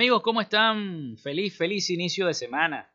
Amigos, ¿cómo están? Feliz, feliz inicio de semana.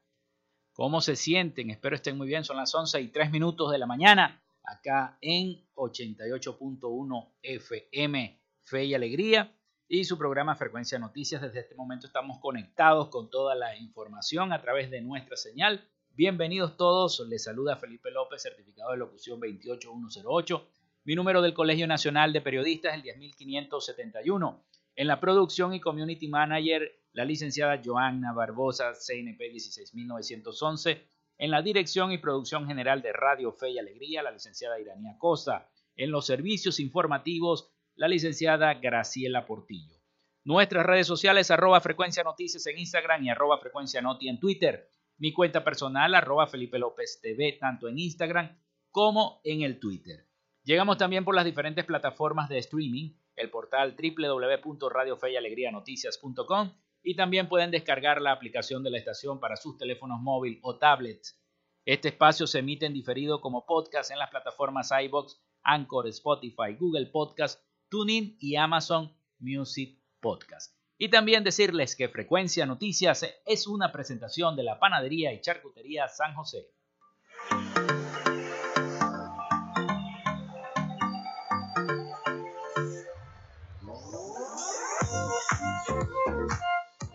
¿Cómo se sienten? Espero estén muy bien. Son las 11 y 3 minutos de la mañana, acá en 88.1 FM, Fe y Alegría, y su programa Frecuencia Noticias. Desde este momento estamos conectados con toda la información a través de nuestra señal. Bienvenidos todos. Les saluda Felipe López, certificado de locución 28108. Mi número del Colegio Nacional de Periodistas es el 10571. En la producción y community manager, la licenciada Joanna Barbosa, CNP 16911. En la dirección y producción general de Radio Fe y Alegría, la licenciada Iranía Costa. En los servicios informativos, la licenciada Graciela Portillo. Nuestras redes sociales, arroba frecuencia noticias en Instagram y arroba frecuencia noti en Twitter. Mi cuenta personal, arroba Felipe López TV, tanto en Instagram como en el Twitter. Llegamos también por las diferentes plataformas de streaming el portal www.radiofeyalegrianoticias.com y también pueden descargar la aplicación de la estación para sus teléfonos móviles o tablets. Este espacio se emite en diferido como podcast en las plataformas iBox, Anchor, Spotify, Google Podcast, TuneIn y Amazon Music Podcast. Y también decirles que Frecuencia Noticias es una presentación de la Panadería y Charcutería San José.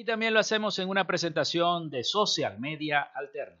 Y también lo hacemos en una presentación de Social Media Alterna.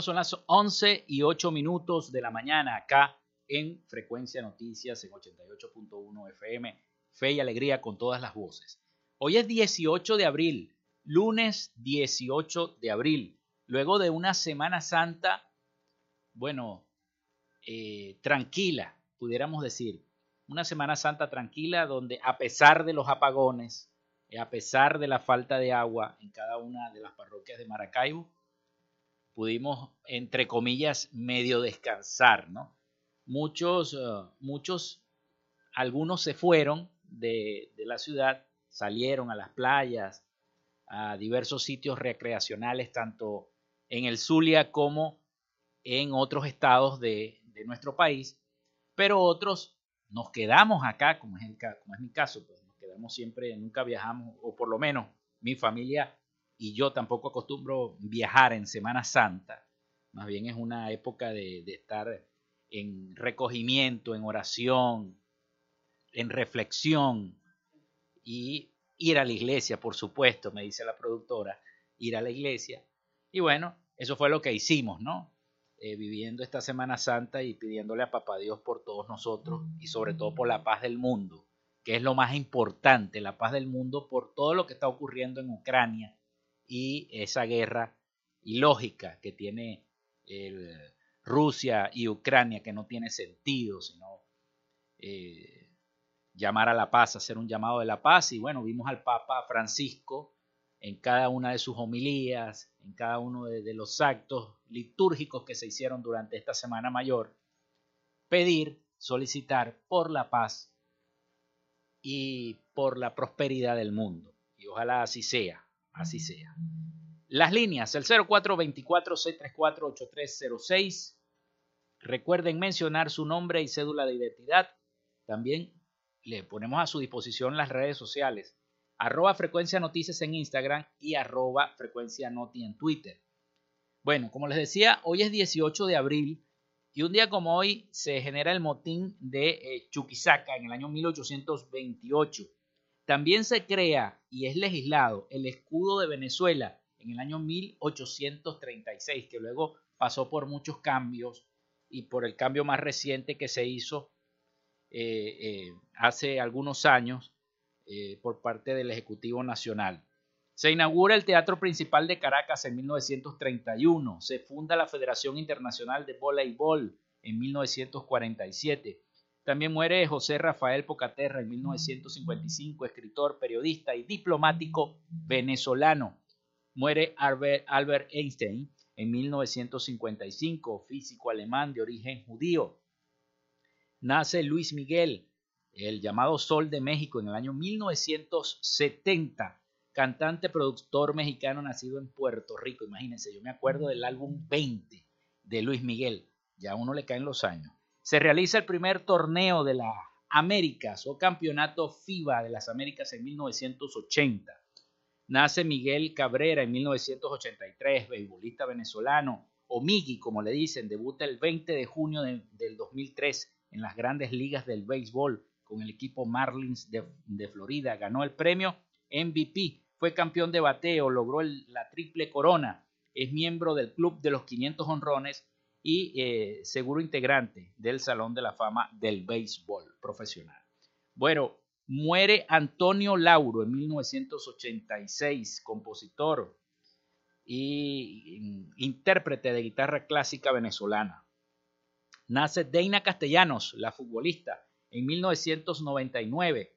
Son las 11 y 8 minutos de la mañana acá en Frecuencia Noticias en 88.1 FM. Fe y alegría con todas las voces. Hoy es 18 de abril, lunes 18 de abril, luego de una Semana Santa, bueno, eh, tranquila, pudiéramos decir. Una Semana Santa tranquila donde a pesar de los apagones, a pesar de la falta de agua en cada una de las parroquias de Maracaibo, pudimos, entre comillas, medio descansar, ¿no? Muchos, eh, muchos, algunos se fueron de, de la ciudad salieron a las playas, a diversos sitios recreacionales, tanto en el Zulia como en otros estados de, nuestro país, pero otros nos quedamos acá, como es, como es mi caso, pues nos quedamos siempre, nunca viajamos, o por lo menos mi familia y yo tampoco acostumbro viajar en Semana Santa, más bien es una época de, estar en recogimiento, en oración, en reflexión, y ir a la iglesia, por supuesto, me dice la productora, ir a la iglesia. Y bueno, eso fue lo que hicimos, ¿no? Eh, viviendo esta Semana Santa y pidiéndole a Papá Dios por todos nosotros y sobre todo por la paz del mundo, que es lo más importante, la paz del mundo por todo lo que está ocurriendo en Ucrania y esa guerra ilógica que tiene Rusia y Ucrania, que no tiene sentido, sino eh, llamar a la paz, hacer un llamado de la paz. Y bueno, vimos al Papa Francisco en cada una de sus homilías, en cada uno de, los actos litúrgicos que se hicieron durante esta Semana Mayor, pedir, solicitar por la paz y por la prosperidad del mundo. Y ojalá así sea, así sea. Las líneas, el 0424-634-8306. Recuerden mencionar su nombre y cédula de identidad. También le ponemos a su disposición las redes sociales, arroba frecuencia noticias en Instagram y arroba frecuencia noti en Twitter. Bueno, como les decía, hoy es 18 de abril y un día como hoy se genera el motín de eh, Chuquisaca en el año 1828. También se crea y es legislado el escudo de Venezuela en el año 1836, que luego pasó por muchos cambios y por el cambio más reciente que se hizo eh, eh, hace algunos años eh, por parte del Ejecutivo Nacional. Se inaugura el Teatro Principal de Caracas en 1931. Se funda la Federación Internacional de Voleibol en 1947. También muere José Rafael Pocaterra en 1955, escritor, periodista y diplomático venezolano. Muere Albert Einstein en 1955, físico alemán de origen judío nace Luis Miguel, el llamado Sol de México, en el año 1970, cantante, productor mexicano nacido en Puerto Rico. Imagínense, yo me acuerdo del álbum 20 de Luis Miguel, ya a uno le caen los años. Se realiza el primer torneo de las Américas o campeonato FIBA de las Américas en 1980. Nace Miguel Cabrera en 1983, beisbolista venezolano, o Migui, como le dicen, debuta el 20 de junio del 2003 en las grandes ligas del béisbol con el equipo Marlins de, Florida. Ganó el premio MVP, fue campeón de bateo, logró la triple corona, es miembro del Club de los 500 honrones y eh, seguro integrante del Salón de la Fama del Béisbol Profesional. Bueno, muere Antonio Lauro en 1986, compositor y intérprete de guitarra clásica venezolana. Nace Deina Castellanos, la futbolista, en 1999,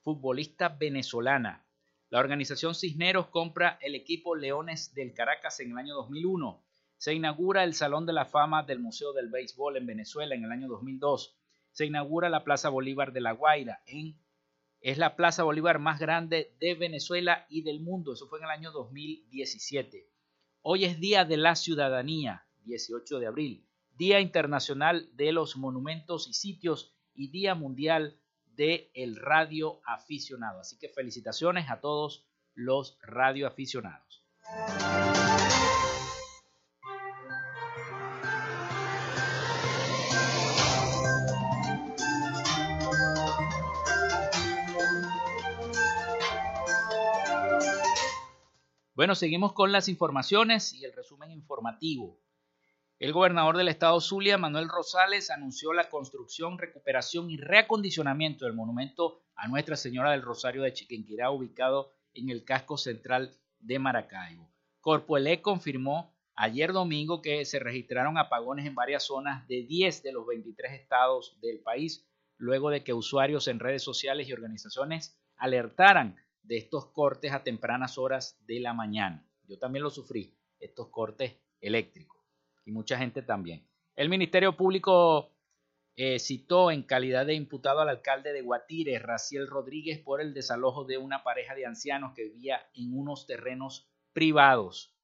futbolista venezolana. La organización Cisneros compra el equipo Leones del Caracas en el año 2001. Se inaugura el Salón de la Fama del Museo del Béisbol en Venezuela en el año 2002. Se inaugura la Plaza Bolívar de La Guaira. En, es la Plaza Bolívar más grande de Venezuela y del mundo. Eso fue en el año 2017. Hoy es Día de la Ciudadanía, 18 de abril. Día Internacional de los Monumentos y Sitios y Día Mundial del el Radio Aficionado. Así que felicitaciones a todos los radioaficionados. Bueno, seguimos con las informaciones y el resumen informativo. El gobernador del estado Zulia, Manuel Rosales, anunció la construcción, recuperación y reacondicionamiento del monumento a Nuestra Señora del Rosario de Chiquinquirá, ubicado en el casco central de Maracaibo. Corpoelec confirmó ayer domingo que se registraron apagones en varias zonas de 10 de los 23 estados del país, luego de que usuarios en redes sociales y organizaciones alertaran de estos cortes a tempranas horas de la mañana. Yo también lo sufrí, estos cortes eléctricos, y mucha gente también. El Ministerio Público eh, citó en calidad de imputado al alcalde de Guatire, Raciel Rodríguez, por el desalojo de una pareja de ancianos que vivía en unos terrenos privados.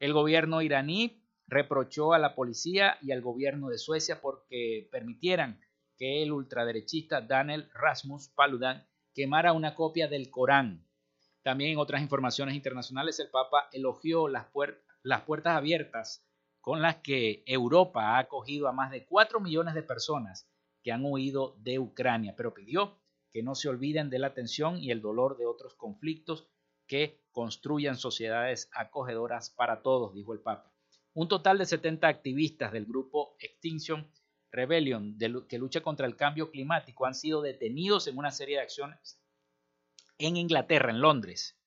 El gobierno iraní reprochó a la policía y al gobierno de Suecia porque permitieran que el ultraderechista Daniel Rasmus Paludan quemara una copia del Corán. También en otras informaciones internacionales, el Papa elogió las, puertas abiertas con las que Europa ha acogido a más de 4 millones de personas que han huido de Ucrania, pero pidió que no se olviden de la tensión y el dolor de otros conflictos que construyan sociedades acogedoras para todos, dijo el Papa. Un total de 70 activistas del grupo Extinction Rebellion, que lucha contra el cambio climático, han sido detenidos en una serie de acciones en Inglaterra, en Londres.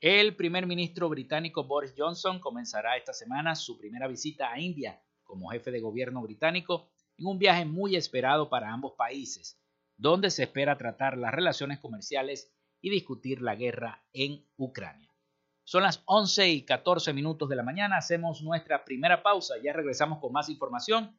El primer ministro británico Boris Johnson comenzará esta semana su primera visita a India como jefe de gobierno británico en un viaje muy esperado para ambos países, donde se espera tratar las relaciones comerciales y discutir la guerra en Ucrania. Son las 11 y 14 minutos de la mañana, hacemos nuestra primera pausa, ya regresamos con más información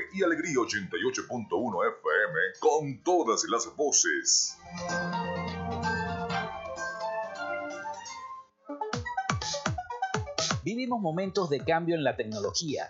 y Alegría 88.1 FM con todas las voces. Vivimos momentos de cambio en la tecnología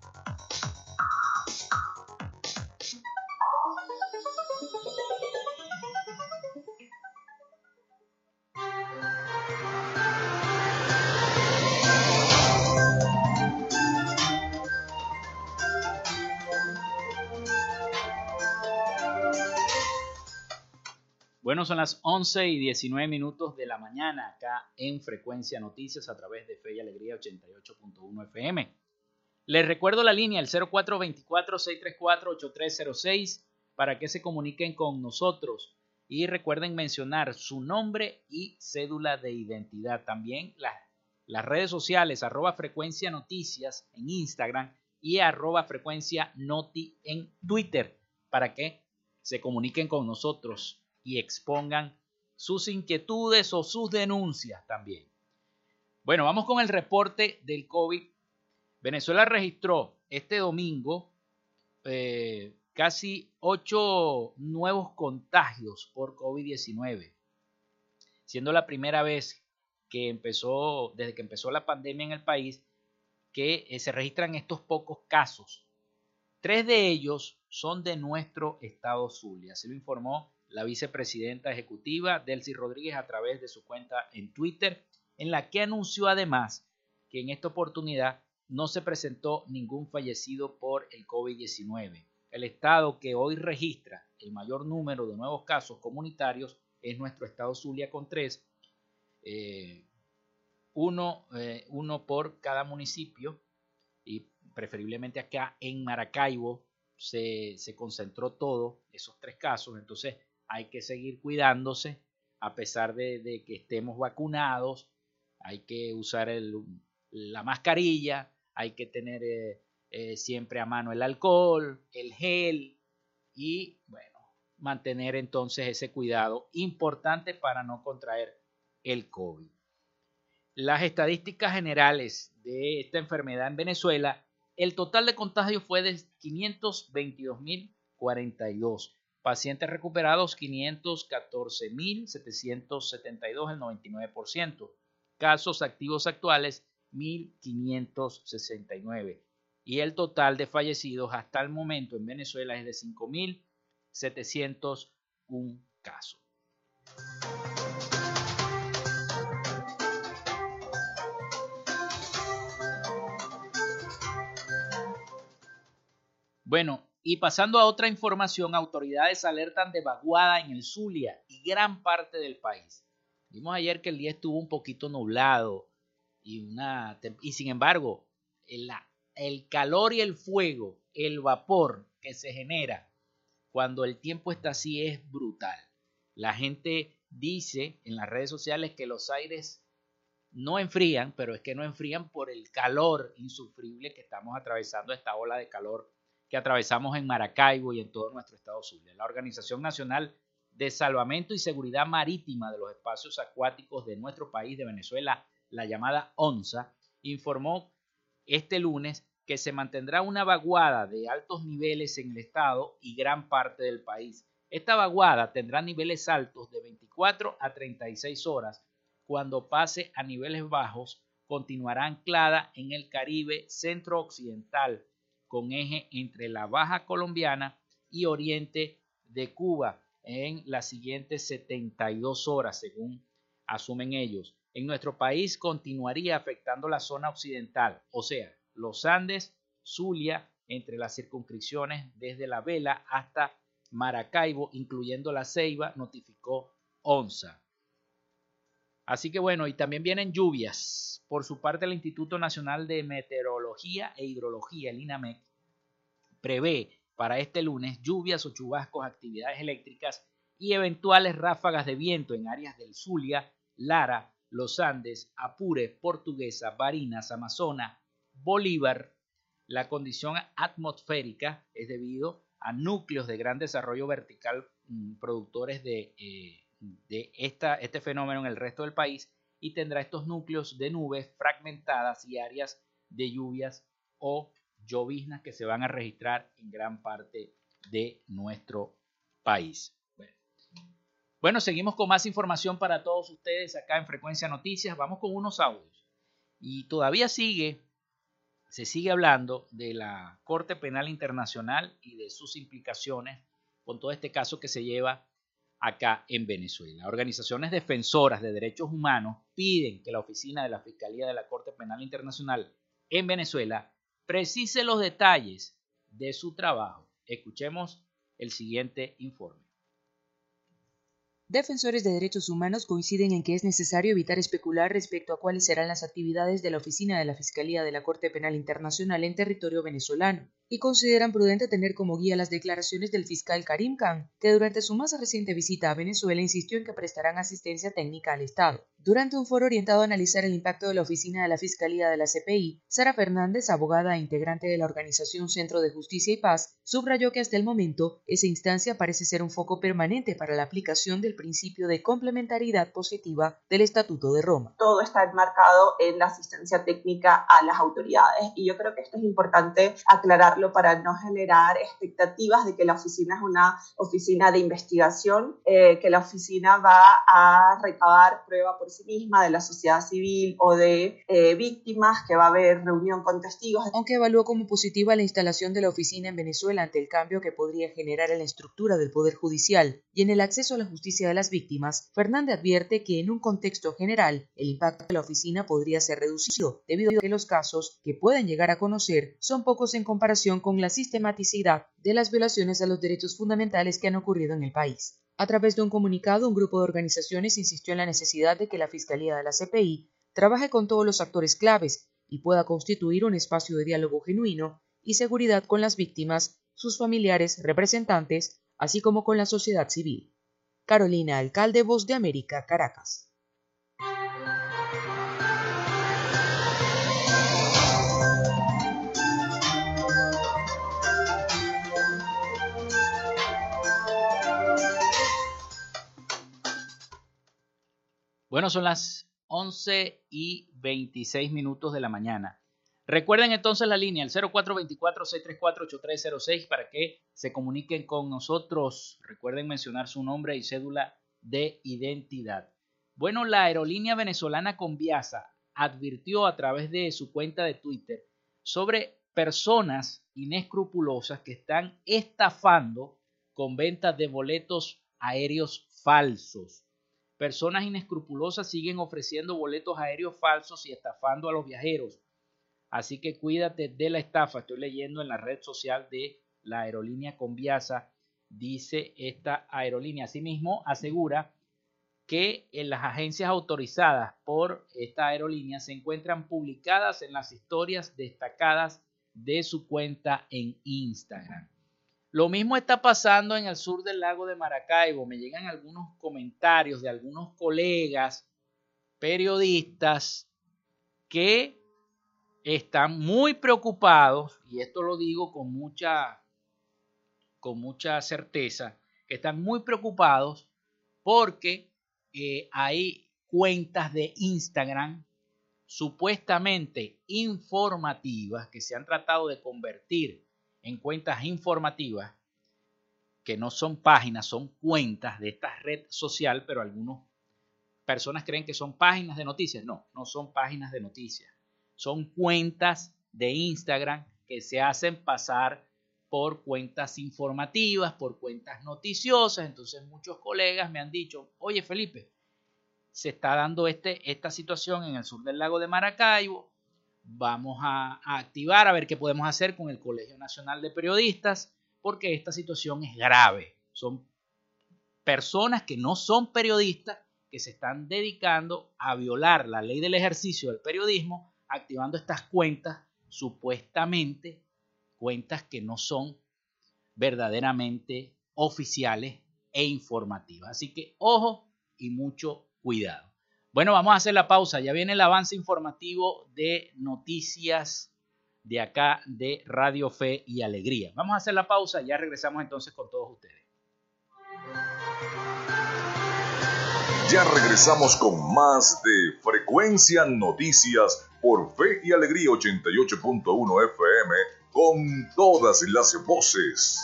Son las 11 y 19 minutos de la mañana acá en Frecuencia Noticias a través de Fe y Alegría 88.1 FM. Les recuerdo la línea, el 0424-634-8306, para que se comuniquen con nosotros. Y recuerden mencionar su nombre y cédula de identidad. También las, las redes sociales, arroba frecuencia noticias en Instagram y arroba frecuencia noti en Twitter, para que se comuniquen con nosotros y expongan sus inquietudes o sus denuncias también. Bueno, vamos con el reporte del COVID. Venezuela registró este domingo eh, casi ocho nuevos contagios por COVID-19, siendo la primera vez que empezó, desde que empezó la pandemia en el país, que eh, se registran estos pocos casos. Tres de ellos son de nuestro estado Zulia, así lo informó la vicepresidenta ejecutiva Delcy Rodríguez a través de su cuenta en Twitter, en la que anunció además que en esta oportunidad no se presentó ningún fallecido por el COVID-19. El estado que hoy registra el mayor número de nuevos casos comunitarios es nuestro estado Zulia con tres, eh, uno, eh, uno por cada municipio y preferiblemente acá en Maracaibo se, se concentró todo, esos tres casos, entonces hay que seguir cuidándose a pesar de, que estemos vacunados, hay que usar la mascarilla, hay que tener eh, eh, siempre a mano el alcohol, el gel y, bueno, mantener entonces ese cuidado importante para no contraer el COVID. Las estadísticas generales de esta enfermedad en Venezuela, el total de contagios fue de 522.042 Pacientes recuperados 514.772, el 99%. Casos activos actuales 1.569. Y el total de fallecidos hasta el momento en Venezuela es de 5.701 casos. Bueno, y pasando a otra información, autoridades alertan de vaguada en el Zulia y gran parte del país. Vimos ayer que el día estuvo un poquito nublado y, una, y sin embargo, el, el calor y el fuego, el vapor que se genera cuando el tiempo está así es brutal. La gente dice en las redes sociales que los aires no enfrían, pero es que no enfrían por el calor insufrible que estamos atravesando esta ola de calor que atravesamos en Maracaibo y en todo nuestro estado Zulia. La Organización Nacional de Salvamento y Seguridad Marítima de los Espacios Acuáticos de nuestro país, de Venezuela, la llamada ONSA, informó este lunes que se mantendrá una vaguada de altos niveles en el estado y gran parte del país. Esta vaguada tendrá niveles altos de 24 a 36 horas. Cuando pase a niveles bajos, continuará anclada en el Caribe centro-occidental con eje entre la Baja Colombiana y Oriente de Cuba en las siguientes 72 horas, según asumen ellos. En nuestro país continuaría afectando la zona occidental, o sea, los Andes, Zulia, entre las circunscripciones desde La Vela hasta Maracaibo, incluyendo la Ceiba, notificó ONSA. Así que bueno, y también vienen lluvias. Por su parte, el Instituto Nacional de Meteorología e Hidrología, el INAMEC, prevé para este lunes lluvias o chubascos, actividades eléctricas y eventuales ráfagas de viento en áreas del Zulia, Lara, Los Andes, Apure, Portuguesa, Barinas, Amazona, Bolívar. La condición atmosférica es debido a núcleos de gran desarrollo vertical mm, productores de eh, de esta, este fenómeno en el resto del país y tendrá estos núcleos de nubes fragmentadas y áreas de lluvias o lloviznas que se van a registrar en gran parte de nuestro país. Bueno. seguimos con más información para todos ustedes acá en Frecuencia Noticias. Vamos con unos audios. Y todavía sigue, se sigue hablando de la Corte Penal Internacional y de sus implicaciones con todo este caso que se lleva acá en Venezuela. Organizaciones defensoras de derechos humanos piden que la oficina de la Fiscalía de la Corte Penal Internacional en Venezuela precise los detalles de su trabajo. Escuchemos el siguiente informe. Defensores de derechos humanos coinciden en que es necesario evitar especular respecto a cuáles serán las actividades de la oficina de la Fiscalía de la Corte Penal Internacional en territorio venezolano y consideran prudente tener como guía las declaraciones del fiscal Karim Khan, que durante su más reciente visita a Venezuela insistió en que prestarán asistencia técnica al Estado. Durante un foro orientado a analizar el impacto de la oficina de la Fiscalía de la CPI, Sara Fernández, abogada e integrante de la organización Centro de Justicia y Paz, subrayó que hasta el momento esa instancia parece ser un foco permanente para la aplicación del principio de complementariedad positiva del Estatuto de Roma. Todo está enmarcado en la asistencia técnica a las autoridades y yo creo que esto es importante aclararlo para no generar expectativas de que la oficina es una oficina de investigación, eh, que la oficina va a recabar prueba por sí misma de la sociedad civil o de eh, víctimas, que va a haber reunión con testigos. Aunque evaluó como positiva la instalación de la oficina en Venezuela ante el cambio que podría generar en la estructura del Poder Judicial y en el acceso a la justicia de las víctimas, Fernández advierte que en un contexto general el impacto de la oficina podría ser reducido debido a que los casos que pueden llegar a conocer son pocos en comparación con la sistematicidad de las violaciones a los derechos fundamentales que han ocurrido en el país. A través de un comunicado, un grupo de organizaciones insistió en la necesidad de que la Fiscalía de la CPI trabaje con todos los actores claves y pueda constituir un espacio de diálogo genuino y seguridad con las víctimas, sus familiares, representantes, así como con la sociedad civil. Carolina Alcalde, Voz de América, Caracas. Bueno, son las 11 y 26 minutos de la mañana. Recuerden entonces la línea, el 0424-634-8306 para que se comuniquen con nosotros. Recuerden mencionar su nombre y cédula de identidad. Bueno, la aerolínea venezolana Conviasa advirtió a través de su cuenta de Twitter sobre personas inescrupulosas que están estafando con ventas de boletos aéreos falsos. Personas inescrupulosas siguen ofreciendo boletos aéreos falsos y estafando a los viajeros. Así que cuídate de la estafa. Estoy leyendo en la red social de la aerolínea Conviasa, dice esta aerolínea. Asimismo, asegura que en las agencias autorizadas por esta aerolínea se encuentran publicadas en las historias destacadas de su cuenta en Instagram. Lo mismo está pasando en el sur del lago de Maracaibo. Me llegan algunos comentarios de algunos colegas periodistas que están muy preocupados, y esto lo digo con mucha, con mucha certeza, que están muy preocupados porque eh, hay cuentas de Instagram supuestamente informativas que se han tratado de convertir en cuentas informativas, que no son páginas, son cuentas de esta red social, pero algunas personas creen que son páginas de noticias. No, no son páginas de noticias. Son cuentas de Instagram que se hacen pasar por cuentas informativas, por cuentas noticiosas. Entonces muchos colegas me han dicho, oye Felipe, se está dando este, esta situación en el sur del lago de Maracaibo, vamos a, activar a ver qué podemos hacer con el Colegio Nacional de Periodistas, porque esta situación es grave. Son personas que no son periodistas que se están dedicando a violar la ley del ejercicio del periodismo, activando estas cuentas, supuestamente cuentas que no son verdaderamente oficiales e informativas. Así que ojo y mucho cuidado. Bueno, vamos a hacer la pausa. Ya viene el avance informativo de noticias de acá de Radio Fe y Alegría. Vamos a hacer la pausa. Ya regresamos entonces con todos ustedes. Ya regresamos con más de Frecuencia Noticias por Fe y Alegría 88.1 FM con todas las voces.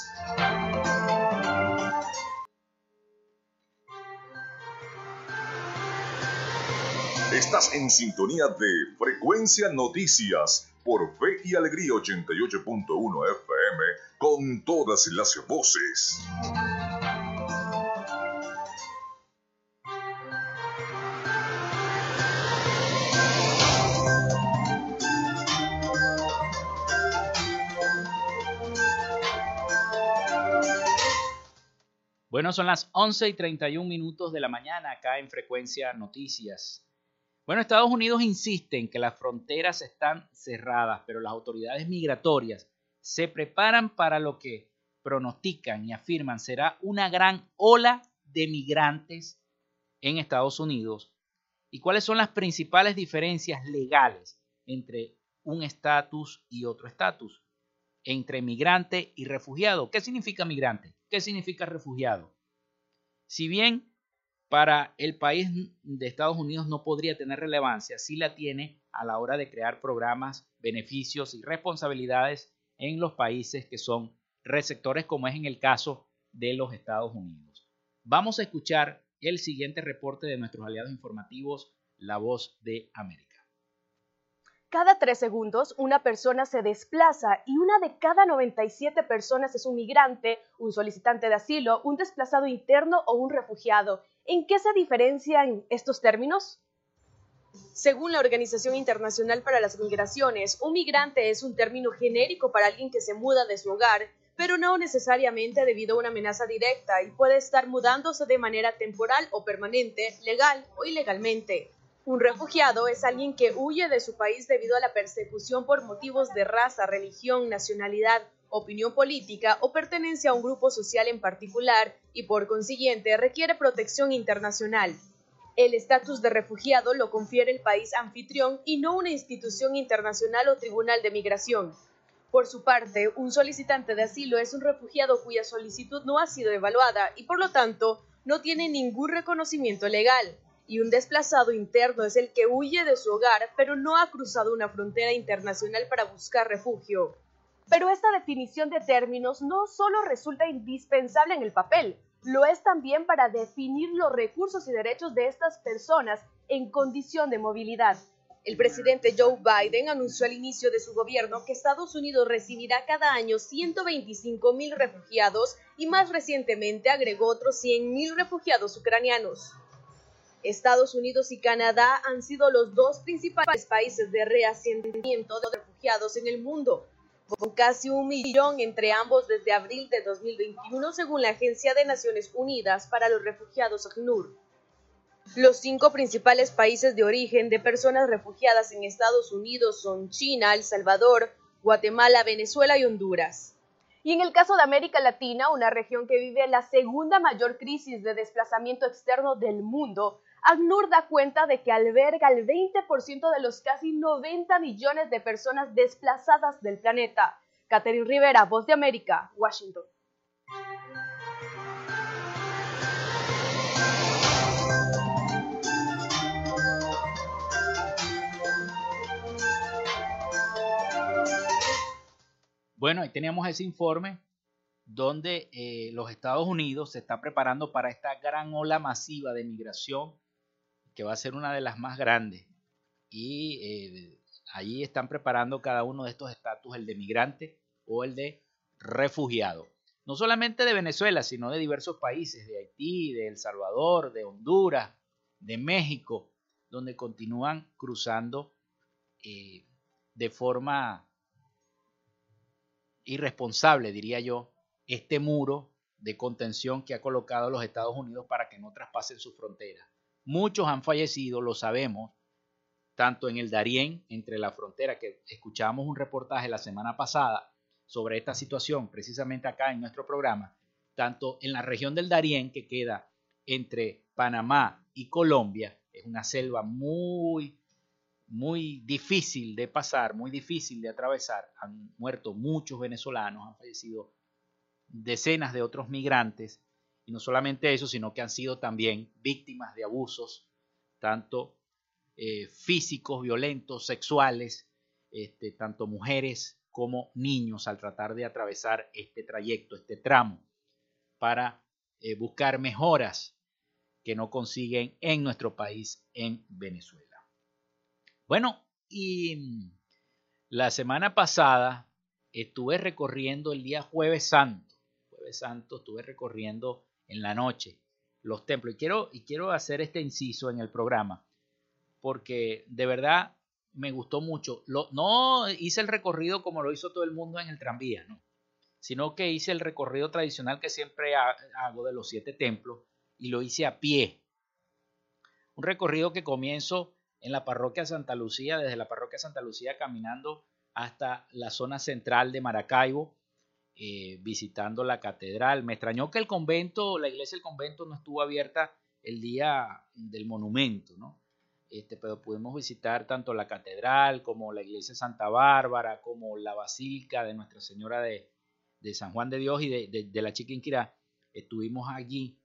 Estás en sintonía de Frecuencia Noticias por Fe y Alegría 88.1 FM con todas las voces. Bueno, son las 11 y 31 minutos de la mañana acá en Frecuencia Noticias. Bueno, Estados Unidos insiste en que las fronteras están cerradas, pero las autoridades migratorias se preparan para lo que pronostican y afirman será una gran ola de migrantes en Estados Unidos. ¿Y cuáles son las principales diferencias legales entre un estatus y otro estatus? Entre migrante y refugiado. ¿Qué significa migrante? ¿Qué significa refugiado? Si bien para el país de Estados Unidos no podría tener relevancia, si la tiene a la hora de crear programas, beneficios y responsabilidades en los países que son receptores, como es en el caso de los Estados Unidos. Vamos a escuchar el siguiente reporte de nuestros aliados informativos, La Voz de América. Cada tres segundos una persona se desplaza y una de cada 97 personas es un migrante, un solicitante de asilo, un desplazado interno o un refugiado. ¿En qué se diferencian estos términos? Según la Organización Internacional para las Migraciones, un migrante es un término genérico para alguien que se muda de su hogar, pero no necesariamente debido a una amenaza directa y puede estar mudándose de manera temporal o permanente, legal o ilegalmente. Un refugiado es alguien que huye de su país debido a la persecución por motivos de raza, religión, nacionalidad, opinión política o pertenencia a un grupo social en particular y por consiguiente requiere protección internacional. El estatus de refugiado lo confiere el país anfitrión y no una institución internacional o tribunal de migración. Por su parte, un solicitante de asilo es un refugiado cuya solicitud no ha sido evaluada y por lo tanto no tiene ningún reconocimiento legal y un desplazado interno es el que huye de su hogar pero no ha cruzado una frontera internacional para buscar refugio. Pero esta definición de términos no solo resulta indispensable en el papel, lo es también para definir los recursos y derechos de estas personas en condición de movilidad. El presidente Joe Biden anunció al inicio de su gobierno que Estados Unidos recibirá cada año 125 mil refugiados y más recientemente agregó otros 100 mil refugiados ucranianos. Estados Unidos y Canadá han sido los dos principales países de reasentamiento de refugiados en el mundo, con casi un millón entre ambos desde abril de 2021, según la Agencia de Naciones Unidas para los Refugiados ACNUR. Los cinco principales países de origen de personas refugiadas en Estados Unidos son China, El Salvador, Guatemala, Venezuela y Honduras. Y en el caso de América Latina, una región que vive la segunda mayor crisis de desplazamiento externo del mundo, ACNUR da cuenta de que alberga el 20% de los casi 90 millones de personas desplazadas del planeta. Catherine Rivera, Voz de América, Washington. Bueno, ahí teníamos ese informe donde eh, los Estados Unidos se está preparando para esta gran ola masiva de migración que va a ser una de las más grandes. Y eh, allí están preparando cada uno de estos estatus, el de migrante o el de refugiado. No solamente de Venezuela, sino de diversos países, de Haití, de El Salvador, de Honduras, de México, donde continúan cruzando eh, de forma irresponsable, diría yo, este muro de contención que ha colocado los Estados Unidos para que no traspasen su frontera. Muchos han fallecido, lo sabemos, tanto en el Darién, entre la frontera, que escuchamos un reportaje la semana pasada sobre esta situación, precisamente acá en nuestro programa, tanto en la región del Darién, que queda entre Panamá y Colombia, es una selva muy, muy difícil de pasar, muy difícil de atravesar. Han muerto muchos venezolanos, han fallecido decenas de otros migrantes y no solamente eso, sino que han sido también víctimas de abusos, tanto eh, físicos, violentos, sexuales, este, tanto mujeres como niños al tratar de atravesar este trayecto, este tramo, para eh, buscar mejoras que no consiguen en nuestro país, en Venezuela. Bueno, y la semana pasada estuve recorriendo el día jueves santo, jueves santo estuve recorriendo en la noche los templos. Y quiero, y quiero hacer este inciso en el programa, porque de verdad me gustó mucho. no hice el recorrido como lo hizo todo el mundo en el tranvía, ¿no? sino que hice el recorrido tradicional que siempre hago de los siete templos y lo hice a pie. Un recorrido que comienzo en la parroquia Santa Lucía, desde la parroquia Santa Lucía caminando hasta la zona central de Maracaibo, eh, visitando la catedral. Me extrañó que el convento, la iglesia del convento no estuvo abierta el día del monumento, ¿no? Este, pero pudimos visitar tanto la catedral como la iglesia Santa Bárbara, como la basílica de Nuestra Señora de, San Juan de Dios y de, la Chiquinquirá. Estuvimos allí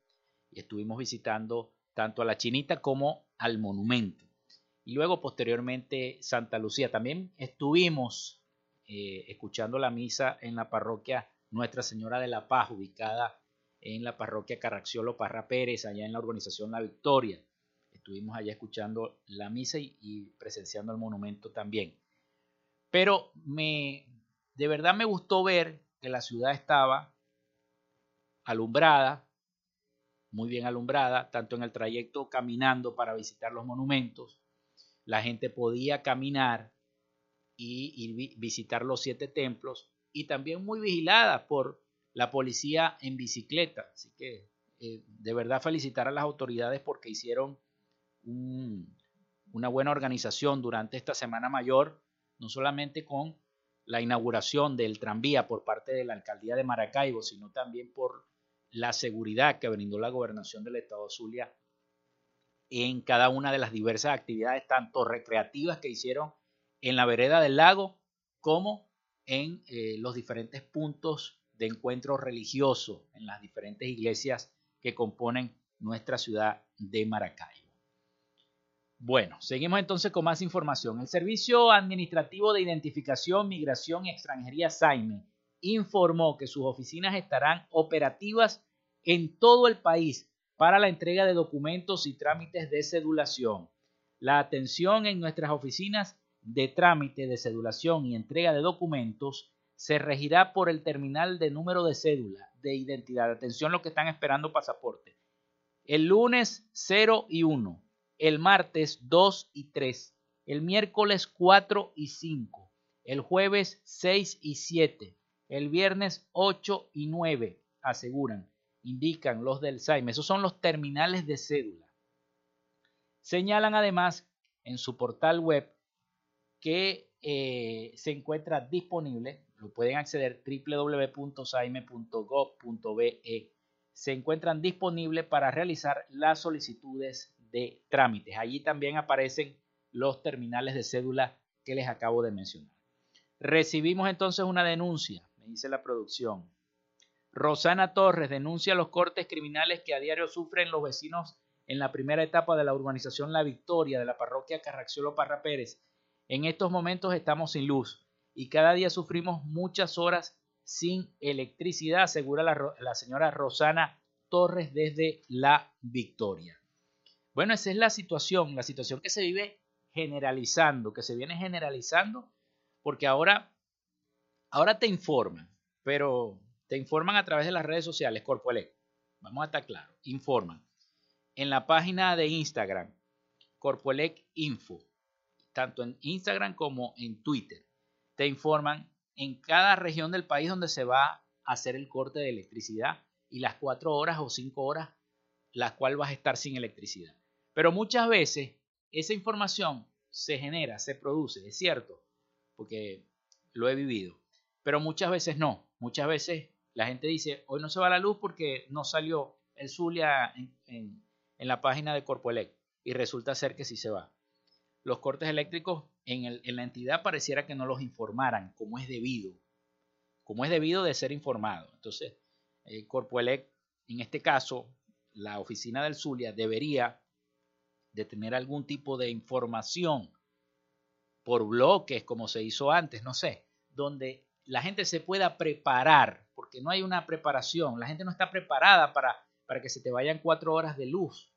y estuvimos visitando tanto a la Chinita como al monumento. Y luego posteriormente Santa Lucía. También estuvimos eh, escuchando la misa en la parroquia Nuestra Señora de la Paz, ubicada en la parroquia Caracciolo Parra Pérez, allá en la organización La Victoria. Estuvimos allá escuchando la misa y, presenciando el monumento también. Pero me, de verdad me gustó ver que la ciudad estaba alumbrada, muy bien alumbrada, tanto en el trayecto caminando para visitar los monumentos, la gente podía caminar y, visitar los siete templos y también muy vigilada por la policía en bicicleta. Así que eh, de verdad felicitar a las autoridades porque hicieron un, una buena organización durante esta Semana Mayor, no solamente con la inauguración del tranvía por parte de la alcaldía de Maracaibo, sino también por la seguridad que brindó la gobernación del estado Zulia en cada una de las diversas actividades, tanto recreativas que hicieron en la vereda del lago como en eh, los diferentes puntos de encuentro religioso en las diferentes iglesias que componen nuestra ciudad de Maracaibo. Bueno, seguimos entonces con más información. El Servicio Administrativo de Identificación, Migración y Extranjería SAIME informó que sus oficinas estarán operativas en todo el país para la entrega de documentos y trámites de cedulación. La atención en nuestras oficinas de trámite de cedulación y entrega de documentos se regirá por el terminal de número de cédula de identidad. Atención los que están esperando pasaporte. El lunes 0 y 1 el martes 2 y 3, el miércoles 4 y 5, el jueves 6 y 7, el viernes 8 y 9, aseguran, indican los del SAIM. Esos son los terminales de cédula. Señalan además en su portal web que eh, se encuentra disponible, lo pueden acceder www.saime.gov.be, se encuentran disponibles para realizar las solicitudes de trámites. Allí también aparecen los terminales de cédula que les acabo de mencionar. Recibimos entonces una denuncia, me dice la producción. Rosana Torres denuncia los cortes criminales que a diario sufren los vecinos en la primera etapa de la urbanización La Victoria de la parroquia Carracciolo Parra Pérez. En estos momentos estamos sin luz y cada día sufrimos muchas horas sin electricidad, asegura la, señora Rosana Torres desde La Victoria. Bueno, esa es la situación, la situación que se vive generalizando, que se viene generalizando, porque ahora, ahora te informan, pero te informan a través de las redes sociales, Corpoelec. Vamos a estar claros, informan. En la página de Instagram, Corpoelec Info, tanto en Instagram como en Twitter, te informan en cada región del país donde se va a hacer el corte de electricidad y las cuatro horas o cinco horas las cuales vas a estar sin electricidad. Pero muchas veces esa información se genera, se produce, es cierto, porque lo he vivido. Pero muchas veces no. Muchas veces la gente dice, hoy no se va la luz porque no salió el Zulia en, la página de Corpoelec. Y resulta ser que sí se va. Los cortes eléctricos en, la entidad pareciera que no los informaran como es debido. Como es debido de ser informado. Entonces, eh, Corpoelec, en este caso, la oficina del Zulia debería de tener algún tipo de información por bloques, como se hizo antes, no sé, donde la gente se pueda preparar, porque no hay una preparación, la gente no está preparada para, para que se te vayan cuatro horas de luz.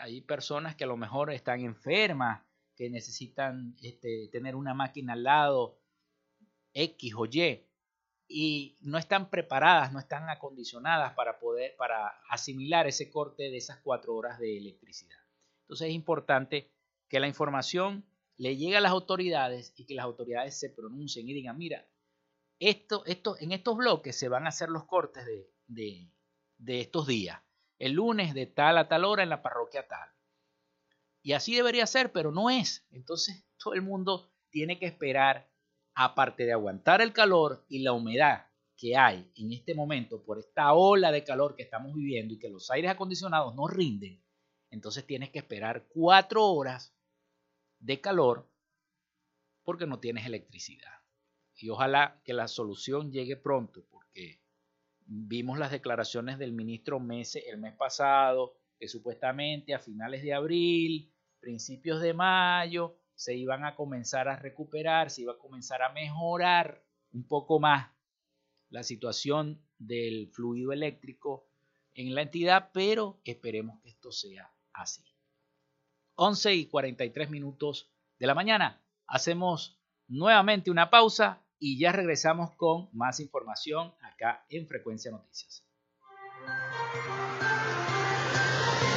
Hay personas que a lo mejor están enfermas, que necesitan este, tener una máquina al lado, X o Y, y no están preparadas, no están acondicionadas para poder, para asimilar ese corte de esas cuatro horas de electricidad. Entonces es importante que la información le llegue a las autoridades y que las autoridades se pronuncien y digan, mira, esto, esto, en estos bloques se van a hacer los cortes de, de estos días. El lunes de tal a tal hora en la parroquia tal. Y así debería ser, pero no es. Entonces todo el mundo tiene que esperar, aparte de aguantar el calor y la humedad que hay en este momento por esta ola de calor que estamos viviendo y que los aires acondicionados no rinden, entonces tienes que esperar cuatro horas de calor porque no tienes electricidad. Y ojalá que la solución llegue pronto, porque vimos las declaraciones del ministro Mese el mes pasado, que supuestamente a finales de abril, principios de mayo, se iban a comenzar a recuperar, se iba a comenzar a mejorar un poco más la situación del fluido eléctrico en la entidad, pero esperemos que esto sea así. 11 y 43 minutos de la mañana. Hacemos nuevamente una pausa y ya regresamos con más información acá en Frecuencia Noticias.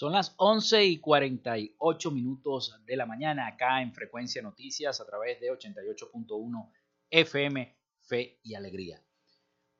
Son las 11 y 48 minutos de la mañana acá en Frecuencia Noticias a través de 88.1 FM Fe y Alegría.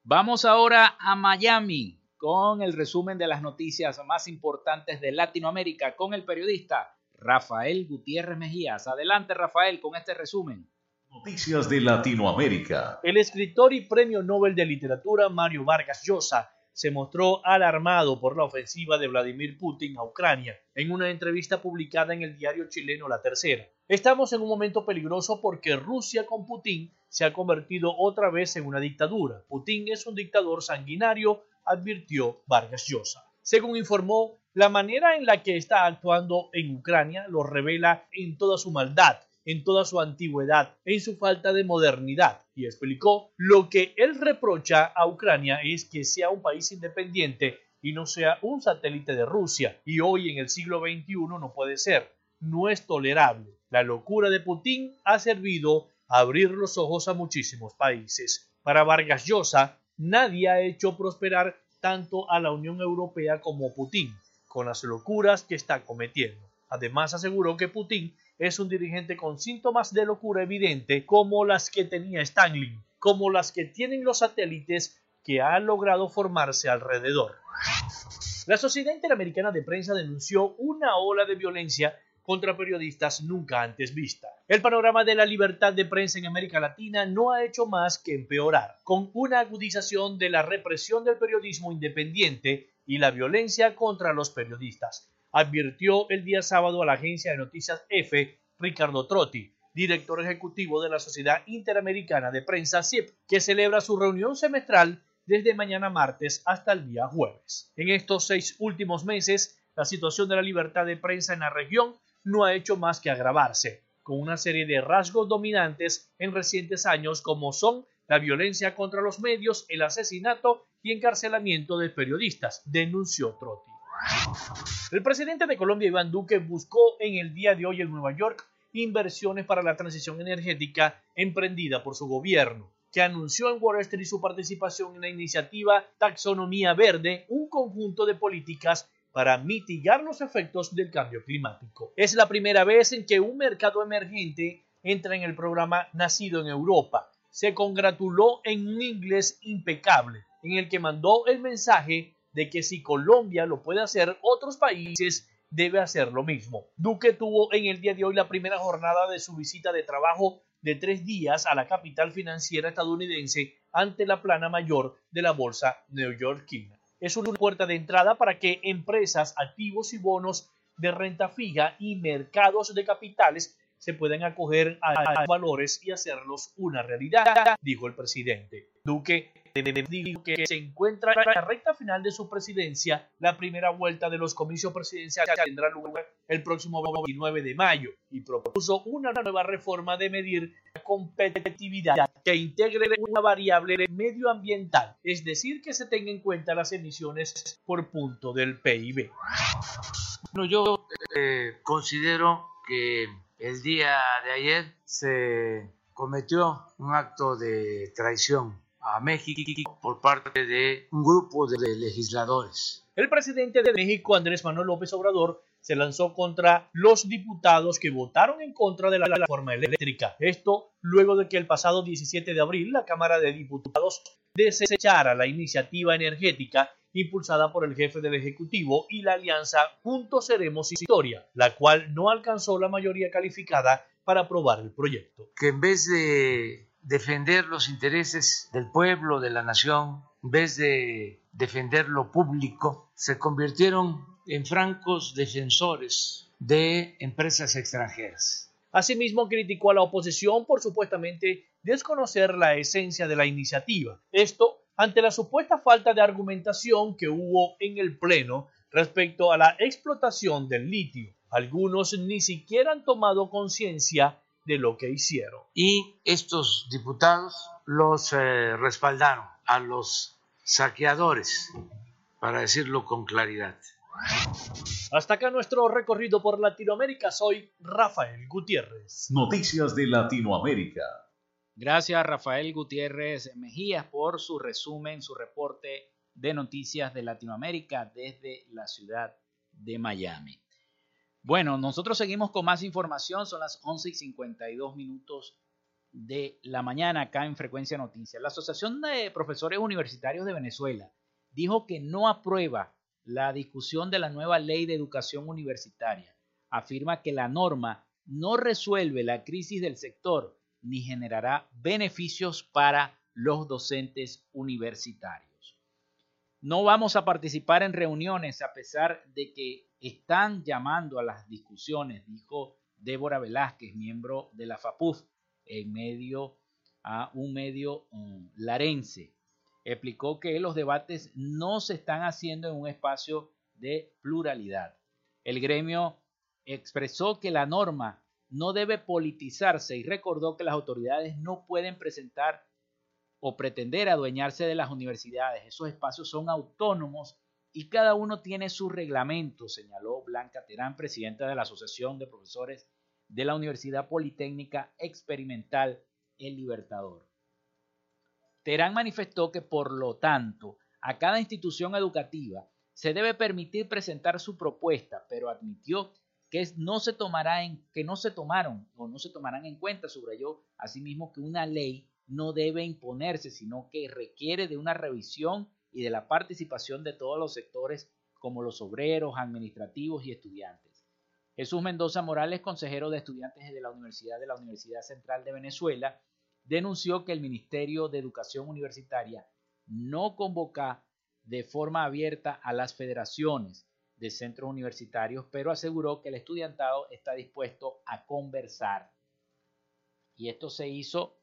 Vamos ahora a Miami con el resumen de las noticias más importantes de Latinoamérica con el periodista Rafael Gutiérrez Mejías. Adelante Rafael con este resumen. Noticias de Latinoamérica. El escritor y premio Nobel de Literatura Mario Vargas Llosa se mostró alarmado por la ofensiva de Vladimir Putin a Ucrania en una entrevista publicada en el diario chileno La Tercera. Estamos en un momento peligroso porque Rusia con Putin se ha convertido otra vez en una dictadura. Putin es un dictador sanguinario, advirtió Vargas Llosa. Según informó, la manera en la que está actuando en Ucrania lo revela en toda su maldad en toda su antigüedad, en su falta de modernidad, y explicó lo que él reprocha a Ucrania es que sea un país independiente y no sea un satélite de Rusia, y hoy en el siglo XXI no puede ser, no es tolerable. La locura de Putin ha servido a abrir los ojos a muchísimos países. Para Vargas Llosa, nadie ha hecho prosperar tanto a la Unión Europea como Putin, con las locuras que está cometiendo. Además aseguró que Putin es un dirigente con síntomas de locura evidente como las que tenía Stanley, como las que tienen los satélites que han logrado formarse alrededor. La Sociedad Interamericana de Prensa denunció una ola de violencia contra periodistas nunca antes vista. El panorama de la libertad de prensa en América Latina no ha hecho más que empeorar, con una agudización de la represión del periodismo independiente y la violencia contra los periodistas advirtió el día sábado a la agencia de noticias EFE Ricardo Trotti, director ejecutivo de la Sociedad Interamericana de Prensa CIP, que celebra su reunión semestral desde mañana martes hasta el día jueves. En estos seis últimos meses, la situación de la libertad de prensa en la región no ha hecho más que agravarse, con una serie de rasgos dominantes en recientes años como son la violencia contra los medios, el asesinato y encarcelamiento de periodistas, denunció Trotti. El presidente de Colombia, Iván Duque, buscó en el día de hoy en Nueva York inversiones para la transición energética emprendida por su gobierno, que anunció en Wall Street su participación en la iniciativa Taxonomía Verde, un conjunto de políticas para mitigar los efectos del cambio climático. Es la primera vez en que un mercado emergente entra en el programa Nacido en Europa. Se congratuló en un inglés impecable, en el que mandó el mensaje de que si Colombia lo puede hacer, otros países debe hacer lo mismo. Duque tuvo en el día de hoy la primera jornada de su visita de trabajo de tres días a la capital financiera estadounidense ante la plana mayor de la bolsa neoyorquina. Es una puerta de entrada para que empresas, activos y bonos de renta fija y mercados de capitales se puedan acoger a, valores y hacerlos una realidad, dijo el presidente. Duque dijo que se encuentra en la recta final de su presidencia. La primera vuelta de los comicios presidenciales tendrá lugar el próximo 29 de mayo y propuso una nueva reforma de medir la competitividad que integre una variable medioambiental, es decir, que se tenga en cuenta las emisiones por punto del PIB. Bueno, yo eh, considero que el día de ayer se cometió un acto de traición a México por parte de un grupo de legisladores. El presidente de México, Andrés Manuel López Obrador, se lanzó contra los diputados que votaron en contra de la reforma eléctrica. Esto luego de que el pasado 17 de abril la Cámara de Diputados desechara la iniciativa energética impulsada por el jefe del Ejecutivo y la alianza Juntos Seremos Historia, la cual no alcanzó la mayoría calificada para aprobar el proyecto. Que en vez de defender los intereses del pueblo, de la nación, en vez de defender lo público, se convirtieron en francos defensores de empresas extranjeras. Asimismo, criticó a la oposición por supuestamente desconocer la esencia de la iniciativa. Esto ante la supuesta falta de argumentación que hubo en el Pleno respecto a la explotación del litio. Algunos ni siquiera han tomado conciencia de lo que hicieron. Y estos diputados los eh, respaldaron a los saqueadores, para decirlo con claridad. Hasta acá nuestro recorrido por Latinoamérica. Soy Rafael Gutiérrez. Noticias de Latinoamérica. Gracias Rafael Gutiérrez Mejías por su resumen, su reporte de noticias de Latinoamérica desde la ciudad de Miami. Bueno, nosotros seguimos con más información, son las 11 y 52 minutos de la mañana acá en Frecuencia Noticias. La Asociación de Profesores Universitarios de Venezuela dijo que no aprueba la discusión de la nueva ley de educación universitaria. Afirma que la norma no resuelve la crisis del sector ni generará beneficios para los docentes universitarios. No vamos a participar en reuniones a pesar de que están llamando a las discusiones, dijo Débora Velázquez, miembro de la FAPUF, en medio a un medio um, larense. Explicó que los debates no se están haciendo en un espacio de pluralidad. El gremio expresó que la norma no debe politizarse y recordó que las autoridades no pueden presentar o pretender adueñarse de las universidades. Esos espacios son autónomos y cada uno tiene su reglamento, señaló Blanca Terán, presidenta de la Asociación de Profesores de la Universidad Politécnica Experimental El Libertador. Terán manifestó que, por lo tanto, a cada institución educativa se debe permitir presentar su propuesta, pero admitió que no se tomará en que no se tomaron o no se tomarán en cuenta, subrayó asimismo que una ley no debe imponerse, sino que requiere de una revisión y de la participación de todos los sectores como los obreros, administrativos y estudiantes. Jesús Mendoza Morales, consejero de estudiantes de la Universidad de la Universidad Central de Venezuela, denunció que el Ministerio de Educación Universitaria no convoca de forma abierta a las federaciones de centros universitarios, pero aseguró que el estudiantado está dispuesto a conversar. Y esto se hizo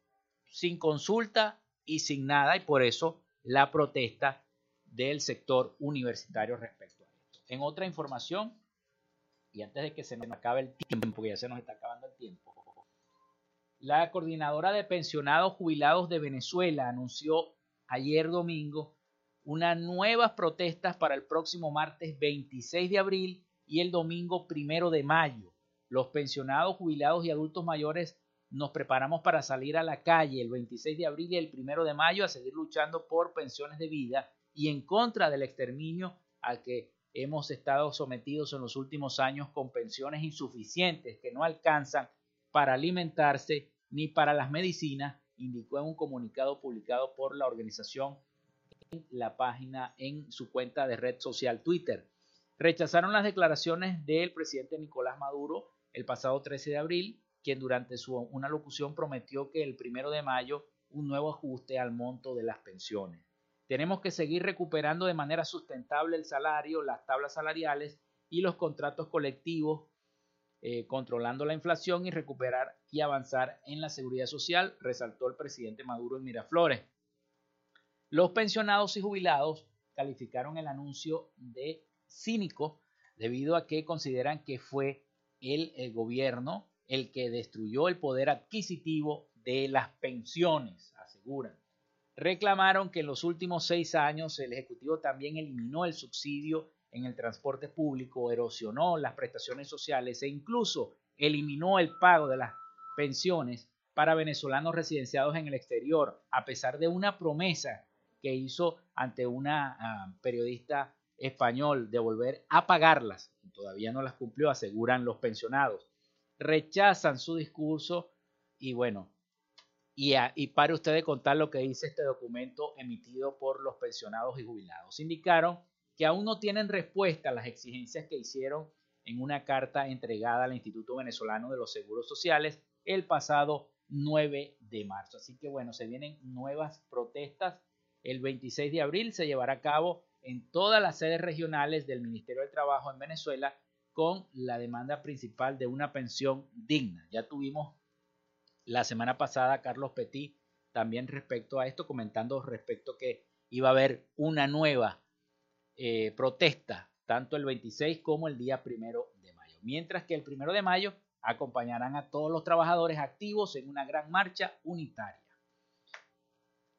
sin consulta y sin nada, y por eso la protesta del sector universitario respecto a esto. En otra información, y antes de que se me acabe el tiempo, porque ya se nos está acabando el tiempo, la coordinadora de pensionados jubilados de Venezuela anunció ayer domingo unas nuevas protestas para el próximo martes 26 de abril y el domingo 1 de mayo. Los pensionados, jubilados y adultos mayores nos preparamos para salir a la calle el 26 de abril y el 1 de mayo a seguir luchando por pensiones de vida y en contra del exterminio al que hemos estado sometidos en los últimos años con pensiones insuficientes que no alcanzan para alimentarse ni para las medicinas, indicó en un comunicado publicado por la organización la página en su cuenta de red social Twitter. Rechazaron las declaraciones del presidente Nicolás Maduro el pasado 13 de abril, quien durante su, una locución prometió que el primero de mayo un nuevo ajuste al monto de las pensiones. Tenemos que seguir recuperando de manera sustentable el salario, las tablas salariales y los contratos colectivos, eh, controlando la inflación y recuperar y avanzar en la seguridad social, resaltó el presidente Maduro en Miraflores. Los pensionados y jubilados calificaron el anuncio de cínico debido a que consideran que fue el, gobierno el que destruyó el poder adquisitivo de las pensiones, aseguran. Reclamaron que en los últimos seis años el Ejecutivo también eliminó el subsidio en el transporte público, erosionó las prestaciones sociales e incluso eliminó el pago de las pensiones para venezolanos residenciados en el exterior, a pesar de una promesa que hizo ante una ah, periodista español de volver a pagarlas. Todavía no las cumplió, aseguran los pensionados. Rechazan su discurso y bueno, y, y para usted contar lo que dice este documento emitido por los pensionados y jubilados. Indicaron que aún no tienen respuesta a las exigencias que hicieron en una carta entregada al Instituto Venezolano de los Seguros Sociales el pasado 9 de marzo. Así que bueno, se vienen nuevas protestas. El 26 de abril se llevará a cabo en todas las sedes regionales del Ministerio del Trabajo en Venezuela con la demanda principal de una pensión digna. Ya tuvimos la semana pasada a Carlos Petit también respecto a esto, comentando respecto que iba a haber una nueva eh, protesta, tanto el 26 como el día primero de mayo. Mientras que el primero de mayo acompañarán a todos los trabajadores activos en una gran marcha unitaria.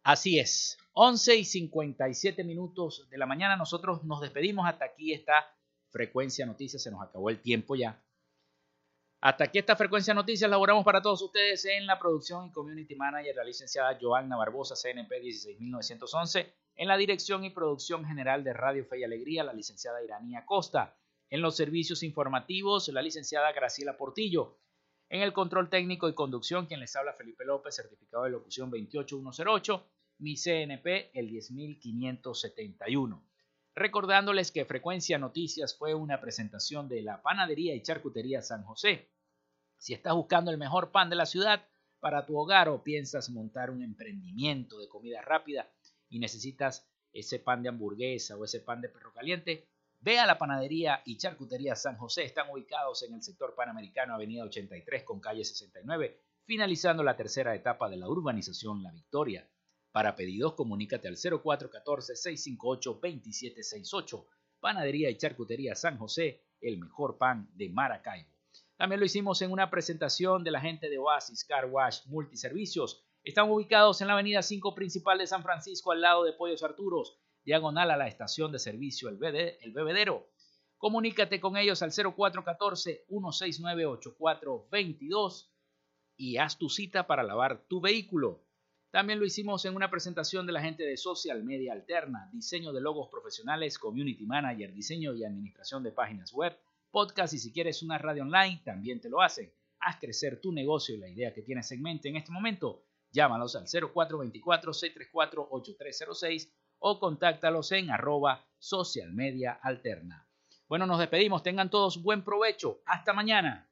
Así es, 11 y 57 minutos de la mañana. Nosotros nos despedimos. Hasta aquí esta frecuencia noticias. Se nos acabó el tiempo ya. Hasta aquí esta frecuencia noticias. Laboramos para todos ustedes en la producción y community manager, la licenciada Joanna Barbosa, CNP 16911 en la dirección y producción general de Radio Fe y Alegría, la licenciada Iranía Costa. En los servicios informativos, la licenciada Graciela Portillo. En el control técnico y conducción, quien les habla Felipe López, certificado de locución 28108, mi CNP el 10571. Recordándoles que Frecuencia Noticias fue una presentación de la Panadería y Charcutería San José. Si estás buscando el mejor pan de la ciudad para tu hogar o piensas montar un emprendimiento de comida rápida, y necesitas ese pan de hamburguesa o ese pan de perro caliente, ve a la panadería y charcutería San José. Están ubicados en el sector panamericano, avenida 83 con calle 69, finalizando la tercera etapa de la urbanización La Victoria. Para pedidos, comunícate al 0414-658-2768. Panadería y Charcutería San José, el mejor pan de Maracaibo. También lo hicimos en una presentación de la gente de Oasis Car Wash Multiservicios, están ubicados en la avenida 5 principal de San Francisco, al lado de Pollos Arturos, diagonal a la estación de servicio El, Bebedero. Comunícate con ellos al 0414-169-8422 y haz tu cita para lavar tu vehículo. También lo hicimos en una presentación de la gente de Social Media Alterna, diseño de logos profesionales, community manager, diseño y administración de páginas web, podcast y si quieres una radio online, también te lo hacen. Haz crecer tu negocio y la idea que tienes en mente en este momento Llámalos al 0424-634-8306 o contáctalos en arroba social media alterna. Bueno, nos despedimos. Tengan todos buen provecho. Hasta mañana.